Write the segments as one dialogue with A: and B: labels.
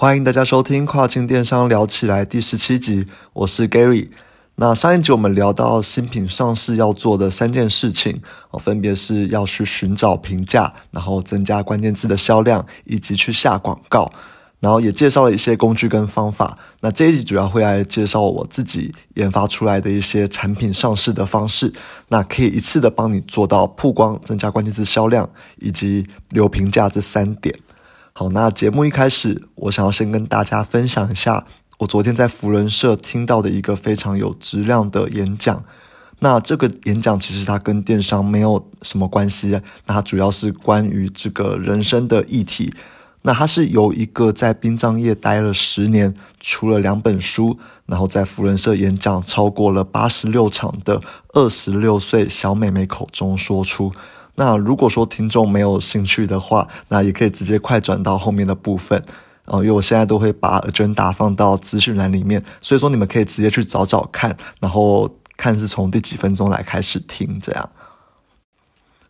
A: 欢迎大家收听《跨境电商聊起来》第十七集，我是 Gary。那上一集我们聊到新品上市要做的三件事情，哦，分别是要去寻找评价，然后增加关键字的销量，以及去下广告。然后也介绍了一些工具跟方法。那这一集主要会来介绍我自己研发出来的一些产品上市的方式，那可以一次的帮你做到曝光、增加关键字销量以及留评价这三点。好，那节目一开始，我想要先跟大家分享一下我昨天在福人社听到的一个非常有质量的演讲。那这个演讲其实它跟电商没有什么关系，那它主要是关于这个人生的议题。那它是由一个在殡葬业待了十年，出了两本书，然后在福人社演讲超过了八十六场的二十六岁小美眉口中说出。那如果说听众没有兴趣的话，那也可以直接快转到后面的部分，哦，因为我现在都会把 agenda 放到资讯栏里面，所以说你们可以直接去找找看，然后看是从第几分钟来开始听这样。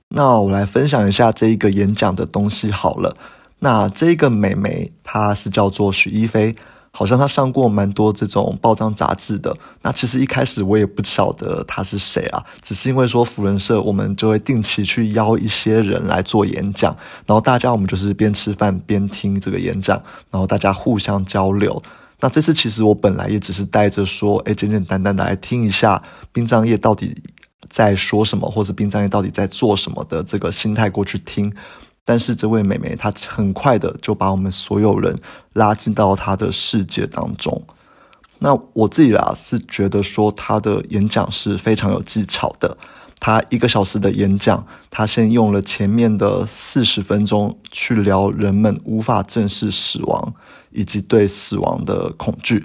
A: 那我来分享一下这一个演讲的东西好了。那这个美眉她是叫做许一飞。好像他上过蛮多这种报章杂志的。那其实一开始我也不晓得他是谁啊，只是因为说福人社我们就会定期去邀一些人来做演讲，然后大家我们就是边吃饭边听这个演讲，然后大家互相交流。那这次其实我本来也只是带着说，哎，简简单单的来听一下殡葬业到底在说什么，或是殡葬业到底在做什么的这个心态过去听。但是这位美眉她很快的就把我们所有人拉进到她的世界当中。那我自己啦是觉得说她的演讲是非常有技巧的。她一个小时的演讲，她先用了前面的四十分钟去聊人们无法正视死亡以及对死亡的恐惧。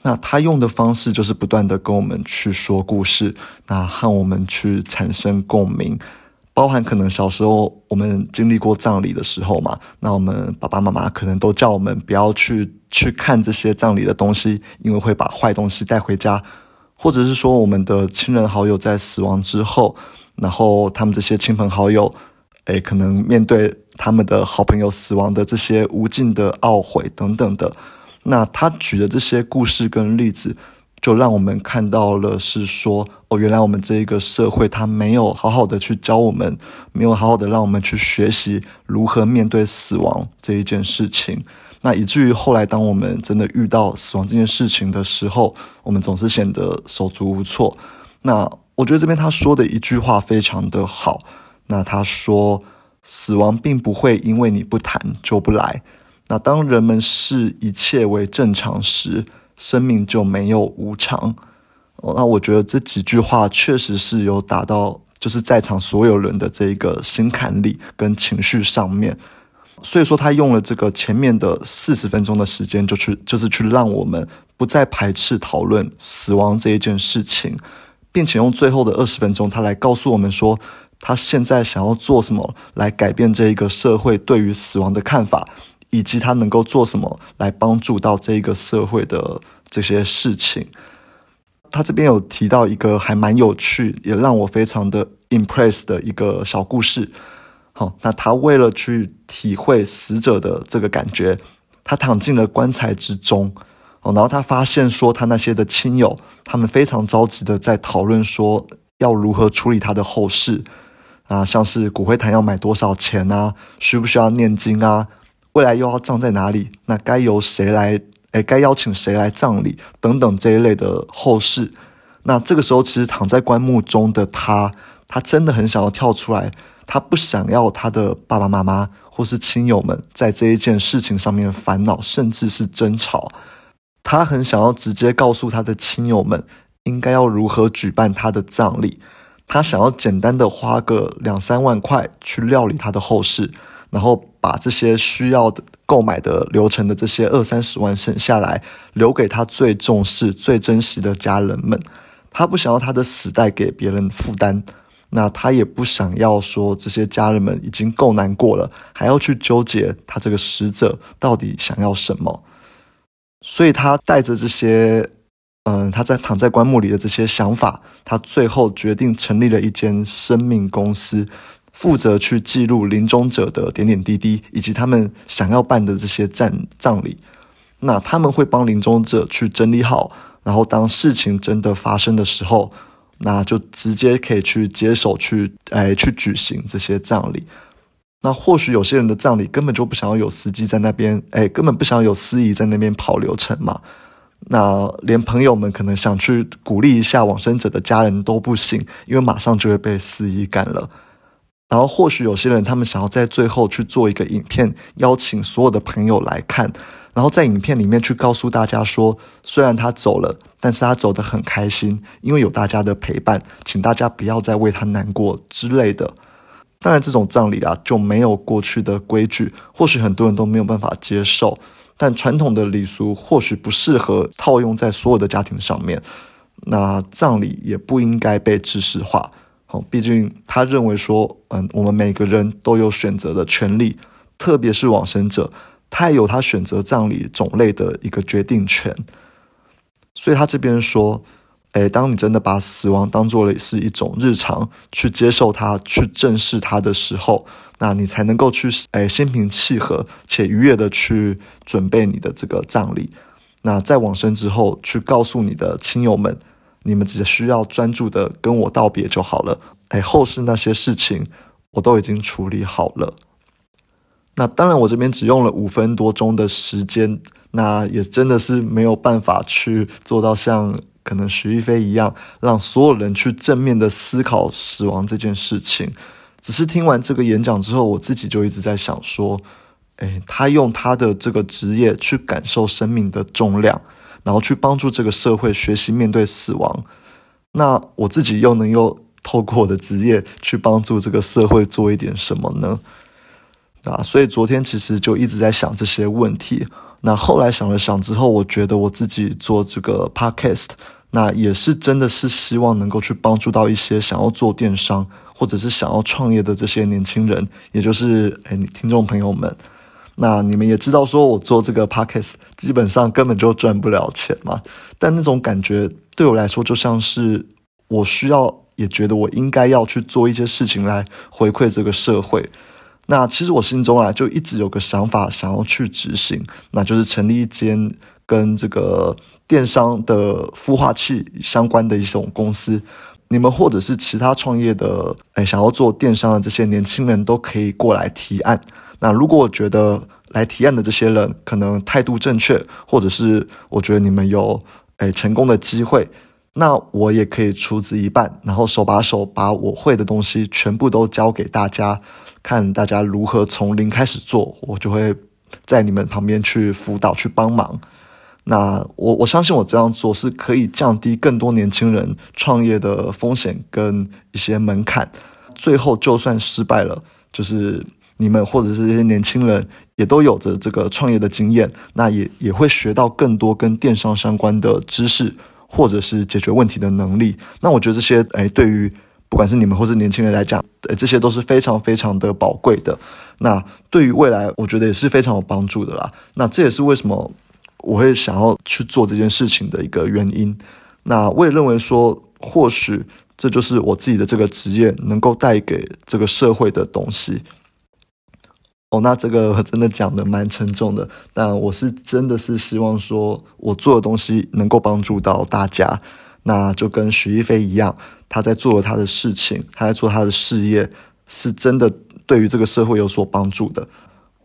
A: 那她用的方式就是不断的跟我们去说故事，那和我们去产生共鸣。包含可能小时候我们经历过葬礼的时候嘛，那我们爸爸妈妈可能都叫我们不要去去看这些葬礼的东西，因为会把坏东西带回家，或者是说我们的亲人好友在死亡之后，然后他们这些亲朋好友，诶，可能面对他们的好朋友死亡的这些无尽的懊悔等等的，那他举的这些故事跟例子。就让我们看到了，是说哦，原来我们这一个社会，它没有好好的去教我们，没有好好的让我们去学习如何面对死亡这一件事情。那以至于后来，当我们真的遇到死亡这件事情的时候，我们总是显得手足无措。那我觉得这边他说的一句话非常的好。那他说，死亡并不会因为你不谈就不来。那当人们视一切为正常时，生命就没有无常，那我觉得这几句话确实是有打到就是在场所有人的这一个心坎里跟情绪上面，所以说他用了这个前面的四十分钟的时间，就去就是去让我们不再排斥讨论死亡这一件事情，并且用最后的二十分钟，他来告诉我们说他现在想要做什么来改变这一个社会对于死亡的看法。以及他能够做什么来帮助到这个社会的这些事情，他这边有提到一个还蛮有趣，也让我非常的 impress 的一个小故事。好，那他为了去体会死者的这个感觉，他躺进了棺材之中。哦，然后他发现说，他那些的亲友，他们非常着急的在讨论说，要如何处理他的后事啊，像是骨灰坛要买多少钱啊，需不需要念经啊？未来又要葬在哪里？那该由谁来？诶，该邀请谁来葬礼？等等这一类的后事。那这个时候，其实躺在棺木中的他，他真的很想要跳出来。他不想要他的爸爸妈妈或是亲友们在这一件事情上面烦恼，甚至是争吵。他很想要直接告诉他的亲友们，应该要如何举办他的葬礼。他想要简单的花个两三万块去料理他的后事。然后把这些需要的购买的流程的这些二三十万省下来，留给他最重视、最珍惜的家人们。他不想要他的死带给别人负担，那他也不想要说这些家人们已经够难过了，还要去纠结他这个死者到底想要什么。所以他带着这些，嗯，他在躺在棺木里的这些想法，他最后决定成立了一间生命公司。负责去记录临终者的点点滴滴，以及他们想要办的这些葬葬礼。那他们会帮临终者去整理好，然后当事情真的发生的时候，那就直接可以去接手去，哎，去举行这些葬礼。那或许有些人的葬礼根本就不想要有司机在那边，哎，根本不想要有司仪在那边跑流程嘛。那连朋友们可能想去鼓励一下往生者的家人都不行，因为马上就会被司仪赶了。然后或许有些人他们想要在最后去做一个影片，邀请所有的朋友来看，然后在影片里面去告诉大家说，虽然他走了，但是他走得很开心，因为有大家的陪伴，请大家不要再为他难过之类的。当然，这种葬礼啊就没有过去的规矩，或许很多人都没有办法接受。但传统的礼俗或许不适合套用在所有的家庭上面。那葬礼也不应该被知识化。好，毕竟他认为说，嗯，我们每个人都有选择的权利，特别是往生者，他也有他选择葬礼种类的一个决定权。所以他这边说。诶，当你真的把死亡当做了是一种日常，去接受它，去正视它的时候，那你才能够去诶心平气和且愉悦的去准备你的这个葬礼。那在往生之后，去告诉你的亲友们，你们只需要专注的跟我道别就好了。诶，后事那些事情我都已经处理好了。那当然，我这边只用了五分多钟的时间，那也真的是没有办法去做到像。可能徐一飞一样，让所有人去正面的思考死亡这件事情。只是听完这个演讲之后，我自己就一直在想说，诶，他用他的这个职业去感受生命的重量，然后去帮助这个社会学习面对死亡。那我自己又能又透过我的职业去帮助这个社会做一点什么呢？啊，所以昨天其实就一直在想这些问题。那后来想了想之后，我觉得我自己做这个 podcast，那也是真的是希望能够去帮助到一些想要做电商或者是想要创业的这些年轻人，也就是诶听众朋友们。那你们也知道，说我做这个 podcast 基本上根本就赚不了钱嘛，但那种感觉对我来说，就像是我需要，也觉得我应该要去做一些事情来回馈这个社会。那其实我心中啊，就一直有个想法，想要去执行，那就是成立一间跟这个电商的孵化器相关的一种公司。你们或者是其他创业的，哎，想要做电商的这些年轻人都可以过来提案。那如果我觉得来提案的这些人可能态度正确，或者是我觉得你们有哎成功的机会，那我也可以出资一半，然后手把手把我会的东西全部都教给大家。看大家如何从零开始做，我就会在你们旁边去辅导、去帮忙。那我我相信我这样做是可以降低更多年轻人创业的风险跟一些门槛。最后就算失败了，就是你们或者是这些年轻人也都有着这个创业的经验，那也也会学到更多跟电商相关的知识，或者是解决问题的能力。那我觉得这些哎，对于。不管是你们或是年轻人来讲，呃，这些都是非常非常的宝贵的。那对于未来，我觉得也是非常有帮助的啦。那这也是为什么我会想要去做这件事情的一个原因。那我也认为说，或许这就是我自己的这个职业能够带给这个社会的东西。哦，那这个真的讲的蛮沉重的，但我是真的是希望说我做的东西能够帮助到大家。那就跟许一飞一样。他在做他的事情，他在做他的事业，是真的对于这个社会有所帮助的。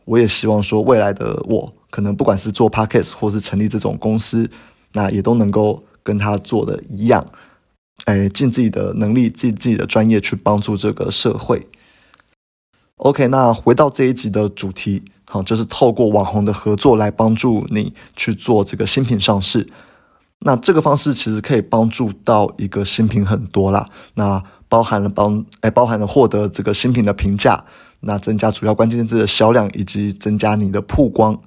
A: 我也希望说，未来的我可能不管是做 podcast 或是成立这种公司，那也都能够跟他做的一样，哎，尽自己的能力，尽自己的专业去帮助这个社会。OK，那回到这一集的主题，好，就是透过网红的合作来帮助你去做这个新品上市。那这个方式其实可以帮助到一个新品很多啦，那包含了帮哎包含了获得这个新品的评价，那增加主要关键字的销量，以及增加你的曝光。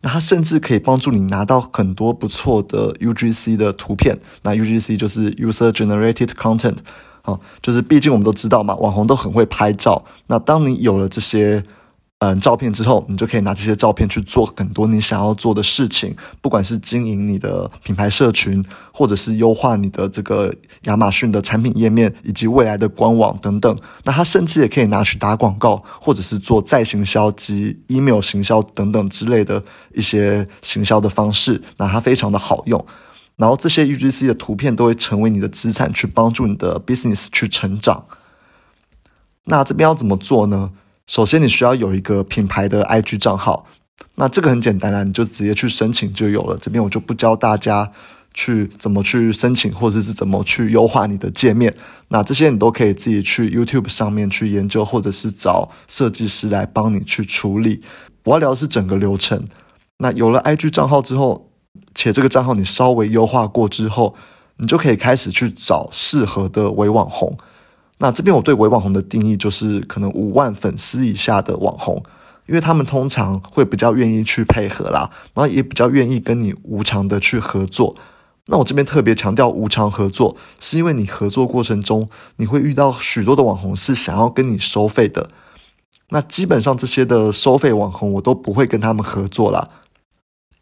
A: 那它甚至可以帮助你拿到很多不错的 UGC 的图片。那 UGC 就是 User Generated Content，啊，就是毕竟我们都知道嘛，网红都很会拍照。那当你有了这些嗯照片之后，你就可以拿这些照片去做很多你想要做的事情，不管是经营你的品牌社群，或者是优化你的这个亚马逊的产品页面以及未来的官网等等。那它甚至也可以拿去打广告，或者是做再行销及 email 行销等等之类的一些行销的方式。那它非常的好用。然后这些 UGC 的图片都会成为你的资产，去帮助你的 business 去成长。那这边要怎么做呢？首先你需要有一个品牌的 IG 账号，那这个很简单啦，你就直接去申请就有了。这边我就不教大家去怎么去申请，或者是怎么去优化你的界面。那这些你都可以自己去 YouTube 上面去研究，或者是找设计师来帮你去处理。我要聊的是整个流程。那有了 IG 账号之后。且这个账号你稍微优化过之后，你就可以开始去找适合的伪网红。那这边我对伪网红的定义就是可能五万粉丝以下的网红，因为他们通常会比较愿意去配合啦，然后也比较愿意跟你无偿的去合作。那我这边特别强调无偿合作，是因为你合作过程中你会遇到许多的网红是想要跟你收费的。那基本上这些的收费网红我都不会跟他们合作啦。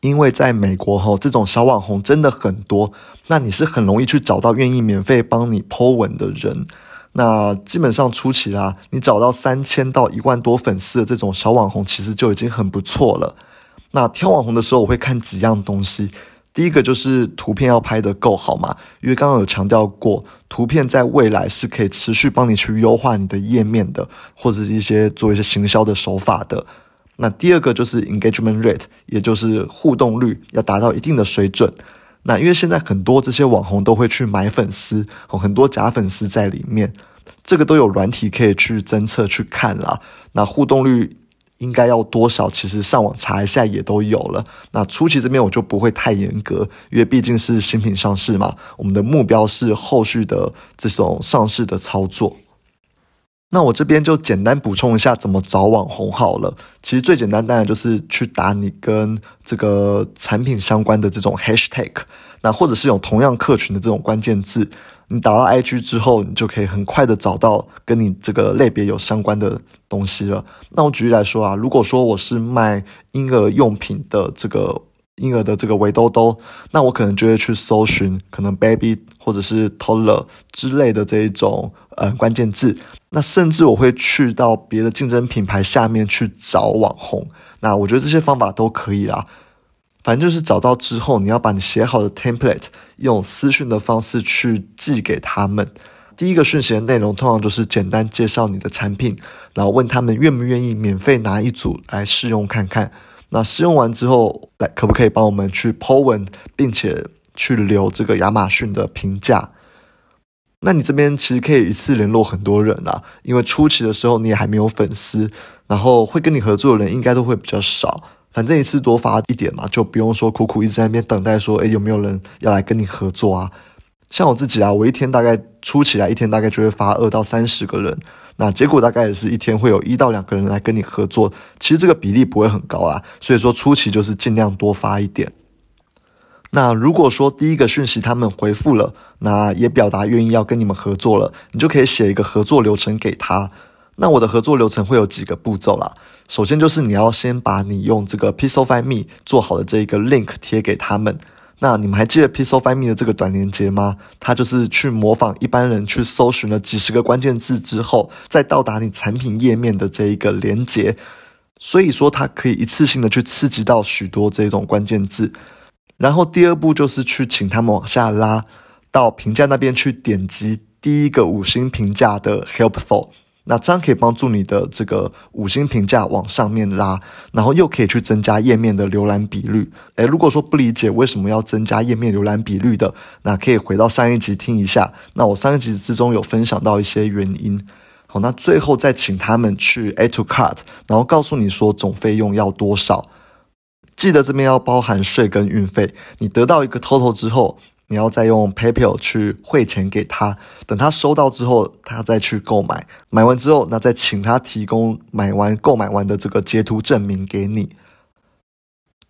A: 因为在美国哈，这种小网红真的很多，那你是很容易去找到愿意免费帮你 Po 文的人。那基本上初期啦，你找到三千到一万多粉丝的这种小网红，其实就已经很不错了。那挑网红的时候，我会看几样东西。第一个就是图片要拍得够好嘛，因为刚刚有强调过，图片在未来是可以持续帮你去优化你的页面的，或者是一些做一些行销的手法的。那第二个就是 engagement rate，也就是互动率要达到一定的水准。那因为现在很多这些网红都会去买粉丝，很多假粉丝在里面，这个都有软体可以去侦测去看啦。那互动率应该要多少？其实上网查一下也都有了。那初期这边我就不会太严格，因为毕竟是新品上市嘛，我们的目标是后续的这种上市的操作。那我这边就简单补充一下怎么找网红好了。其实最简单当然就是去打你跟这个产品相关的这种 hashtag，那或者是有同样客群的这种关键字，你打到 IG 之后，你就可以很快的找到跟你这个类别有相关的东西了。那我举例来说啊，如果说我是卖婴儿用品的这个婴儿的这个围兜兜，那我可能就会去搜寻可能 baby 或者是 toddler 之类的这一种呃关键字。那甚至我会去到别的竞争品牌下面去找网红，那我觉得这些方法都可以啦。反正就是找到之后，你要把你写好的 template 用私讯的方式去寄给他们。第一个讯息的内容通常就是简单介绍你的产品，然后问他们愿不愿意免费拿一组来试用看看。那试用完之后，来可不可以帮我们去 po 文，并且去留这个亚马逊的评价？那你这边其实可以一次联络很多人啦，因为初期的时候你也还没有粉丝，然后会跟你合作的人应该都会比较少。反正一次多发一点嘛，就不用说苦苦一直在那边等待说，诶有没有人要来跟你合作啊？像我自己啊，我一天大概初起来一天大概就会发二到三十个人，那结果大概也是一天会有一到两个人来跟你合作，其实这个比例不会很高啊，所以说初期就是尽量多发一点。那如果说第一个讯息他们回复了，那也表达愿意要跟你们合作了，你就可以写一个合作流程给他。那我的合作流程会有几个步骤啦。首先就是你要先把你用这个 p i x e l Find Me 做好的这一个 link 贴给他们。那你们还记得 p i x e l Find Me 的这个短链接吗？它就是去模仿一般人去搜寻了几十个关键字之后，再到达你产品页面的这一个连接。所以说它可以一次性的去刺激到许多这种关键字。然后第二步就是去请他们往下拉，到评价那边去点击第一个五星评价的 helpful，那这样可以帮助你的这个五星评价往上面拉，然后又可以去增加页面的浏览比率。诶，如果说不理解为什么要增加页面浏览比率的，那可以回到上一集听一下。那我上一集之中有分享到一些原因。好，那最后再请他们去 add to cart，然后告诉你说总费用要多少。记得这边要包含税跟运费。你得到一个 total 之后，你要再用 PayPal 去汇钱给他。等他收到之后，他再去购买。买完之后，那再请他提供买完购买完的这个截图证明给你。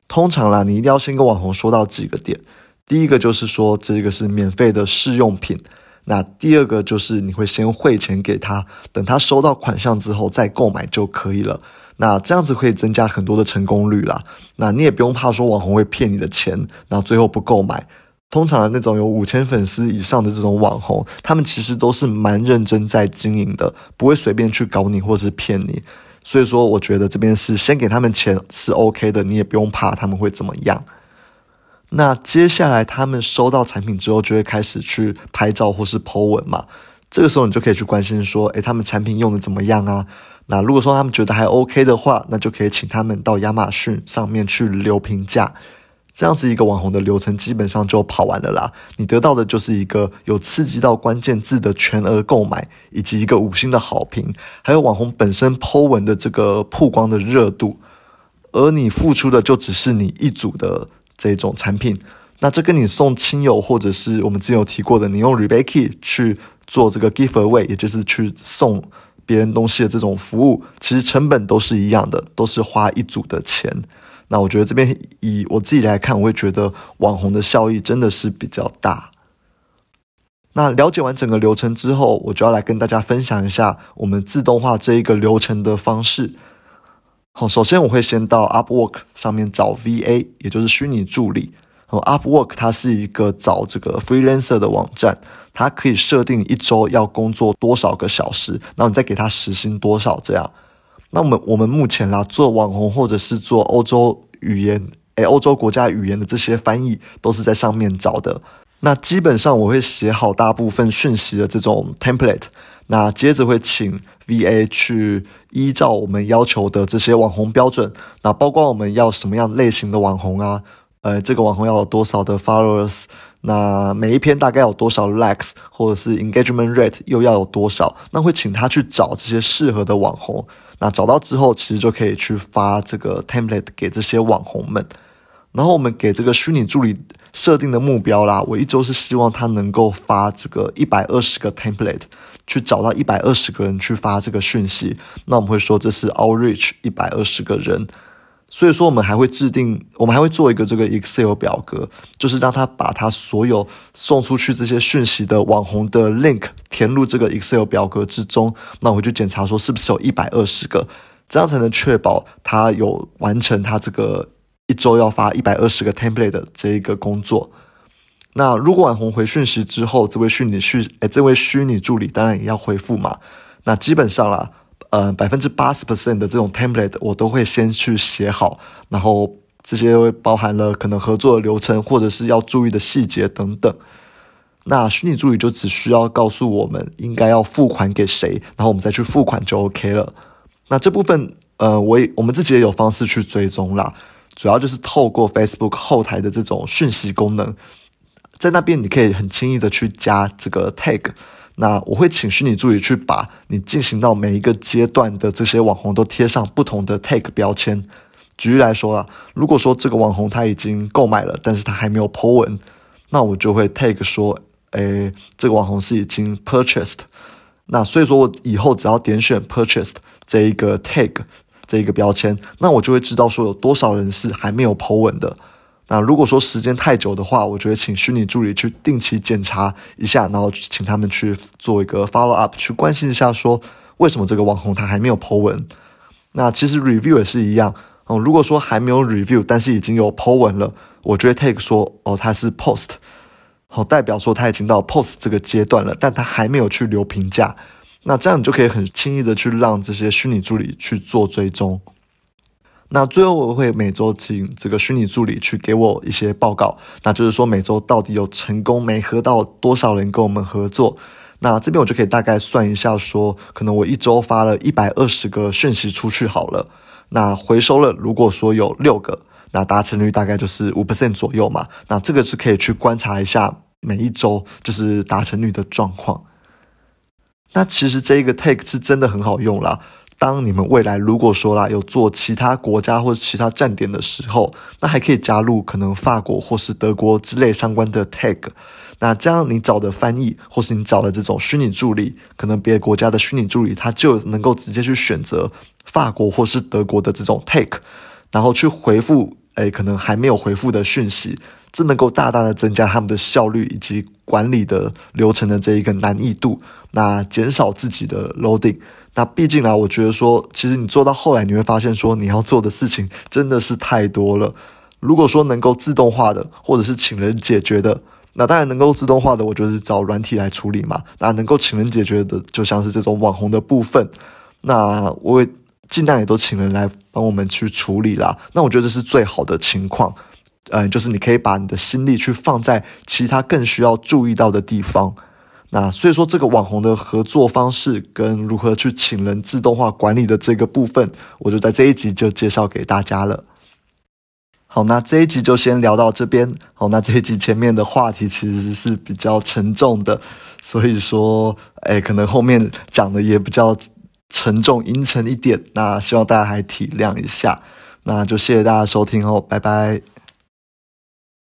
A: 通常啦，你一定要先跟网红说到几个点。第一个就是说这个是免费的试用品。那第二个就是你会先汇钱给他，等他收到款项之后再购买就可以了。那这样子可以增加很多的成功率啦。那你也不用怕说网红会骗你的钱，然后最后不购买。通常的那种有五千粉丝以上的这种网红，他们其实都是蛮认真在经营的，不会随便去搞你或者是骗你。所以说，我觉得这边是先给他们钱是 OK 的，你也不用怕他们会怎么样。那接下来他们收到产品之后，就会开始去拍照或是 Po 文嘛。这个时候你就可以去关心说，诶，他们产品用的怎么样啊？那如果说他们觉得还 OK 的话，那就可以请他们到亚马逊上面去留评价。这样子一个网红的流程基本上就跑完了啦。你得到的就是一个有刺激到关键字的全额购买，以及一个五星的好评，还有网红本身 Po 文的这个曝光的热度。而你付出的就只是你一组的。这种产品，那这跟你送亲友，或者是我们之前有提过的，你用 Rebecca 去做这个 Give Away，也就是去送别人东西的这种服务，其实成本都是一样的，都是花一组的钱。那我觉得这边以我自己来看，我会觉得网红的效益真的是比较大。那了解完整个流程之后，我就要来跟大家分享一下我们自动化这一个流程的方式。好，首先我会先到 Upwork 上面找 VA，也就是虚拟助理。哦，Upwork 它是一个找这个 freelancer 的网站，它可以设定一周要工作多少个小时，然后你再给他时薪多少这样。那我们我们目前啦做网红或者是做欧洲语言，诶，欧洲国家语言的这些翻译都是在上面找的。那基本上我会写好大部分讯息的这种 template。那接着会请 VA 去依照我们要求的这些网红标准，那包括我们要什么样类型的网红啊？呃，这个网红要有多少的 followers？那每一篇大概有多少 likes，或者是 engagement rate 又要有多少？那会请他去找这些适合的网红。那找到之后，其实就可以去发这个 template 给这些网红们。然后我们给这个虚拟助理设定的目标啦，我一周是希望他能够发这个一百二十个 template。去找到一百二十个人去发这个讯息，那我们会说这是 outreach 一百二十个人，所以说我们还会制定，我们还会做一个这个 Excel 表格，就是让他把他所有送出去这些讯息的网红的 link 填入这个 Excel 表格之中，那我就检查说是不是有一百二十个，这样才能确保他有完成他这个一周要发一百二十个 template 的这一个工作。那如果网红回讯息之后，这位虚拟虚诶，这位虚拟助理当然也要回复嘛。那基本上啦，呃，百分之八十 percent 的这种 template 我都会先去写好，然后这些包含了可能合作的流程或者是要注意的细节等等。那虚拟助理就只需要告诉我们应该要付款给谁，然后我们再去付款就 OK 了。那这部分呃，我也我们自己也有方式去追踪啦，主要就是透过 Facebook 后台的这种讯息功能。在那边，你可以很轻易的去加这个 tag。那我会请虚拟助理去把你进行到每一个阶段的这些网红都贴上不同的 tag 标签。举例来说啊，如果说这个网红他已经购买了，但是他还没有 po 文，那我就会 tag 说，诶，这个网红是已经 purchased。那所以说我以后只要点选 purchased 这一个 tag 这一个标签，那我就会知道说有多少人是还没有 po 文的。那如果说时间太久的话，我觉得请虚拟助理去定期检查一下，然后请他们去做一个 follow up，去关心一下，说为什么这个网红他还没有 po 文。那其实 review 也是一样哦。如果说还没有 review，但是已经有 po 文了，我觉得 take 说哦他是 post，好代表说他已经到 post 这个阶段了，但他还没有去留评价。那这样你就可以很轻易的去让这些虚拟助理去做追踪。那最后我会每周请这个虚拟助理去给我一些报告，那就是说每周到底有成功没合到多少人跟我们合作。那这边我就可以大概算一下，说可能我一周发了一百二十个讯息出去好了，那回收了如果说有六个，那达成率大概就是五 percent 左右嘛。那这个是可以去观察一下每一周就是达成率的状况。那其实这个 take 是真的很好用啦。当你们未来如果说啦有做其他国家或者其他站点的时候，那还可以加入可能法国或是德国之类相关的 tag。那这样你找的翻译或是你找的这种虚拟助理，可能别的国家的虚拟助理他就能够直接去选择法国或是德国的这种 tag，然后去回复诶可能还没有回复的讯息，这能够大大的增加他们的效率以及管理的流程的这一个难易度，那减少自己的 loading。那毕竟呢，我觉得说，其实你做到后来，你会发现说，你要做的事情真的是太多了。如果说能够自动化的，或者是请人解决的，那当然能够自动化的，我就是找软体来处理嘛。那能够请人解决的，就像是这种网红的部分，那我也尽量也都请人来帮我们去处理啦。那我觉得这是最好的情况，嗯，就是你可以把你的心力去放在其他更需要注意到的地方。那所以说，这个网红的合作方式跟如何去请人自动化管理的这个部分，我就在这一集就介绍给大家了。好，那这一集就先聊到这边。好，那这一集前面的话题其实是比较沉重的，所以说，哎，可能后面讲的也比较沉重阴沉一点。那希望大家还体谅一下。那就谢谢大家收听哦，拜拜。